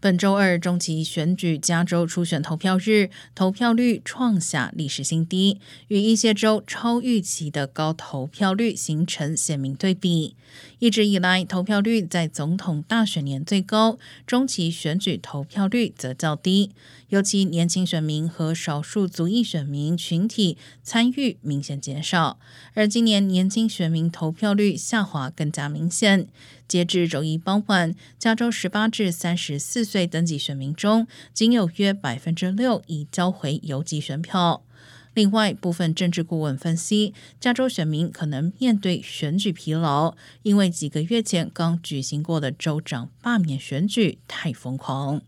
本周二中期选举加州初选投票日，投票率创下历史新低，与一些州超预期的高投票率形成鲜明对比。一直以来，投票率在总统大选年最高，中期选举投票率则较低，尤其年轻选民和少数族裔选民群体参与明显减少。而今年年轻选民投票率下滑更加明显。截至周一傍晚，加州十八至三十四岁登记选民中，仅有约百分之六已交回邮寄选票。另外，部分政治顾问分析，加州选民可能面对选举疲劳，因为几个月前刚举行过的州长罢免选举太疯狂。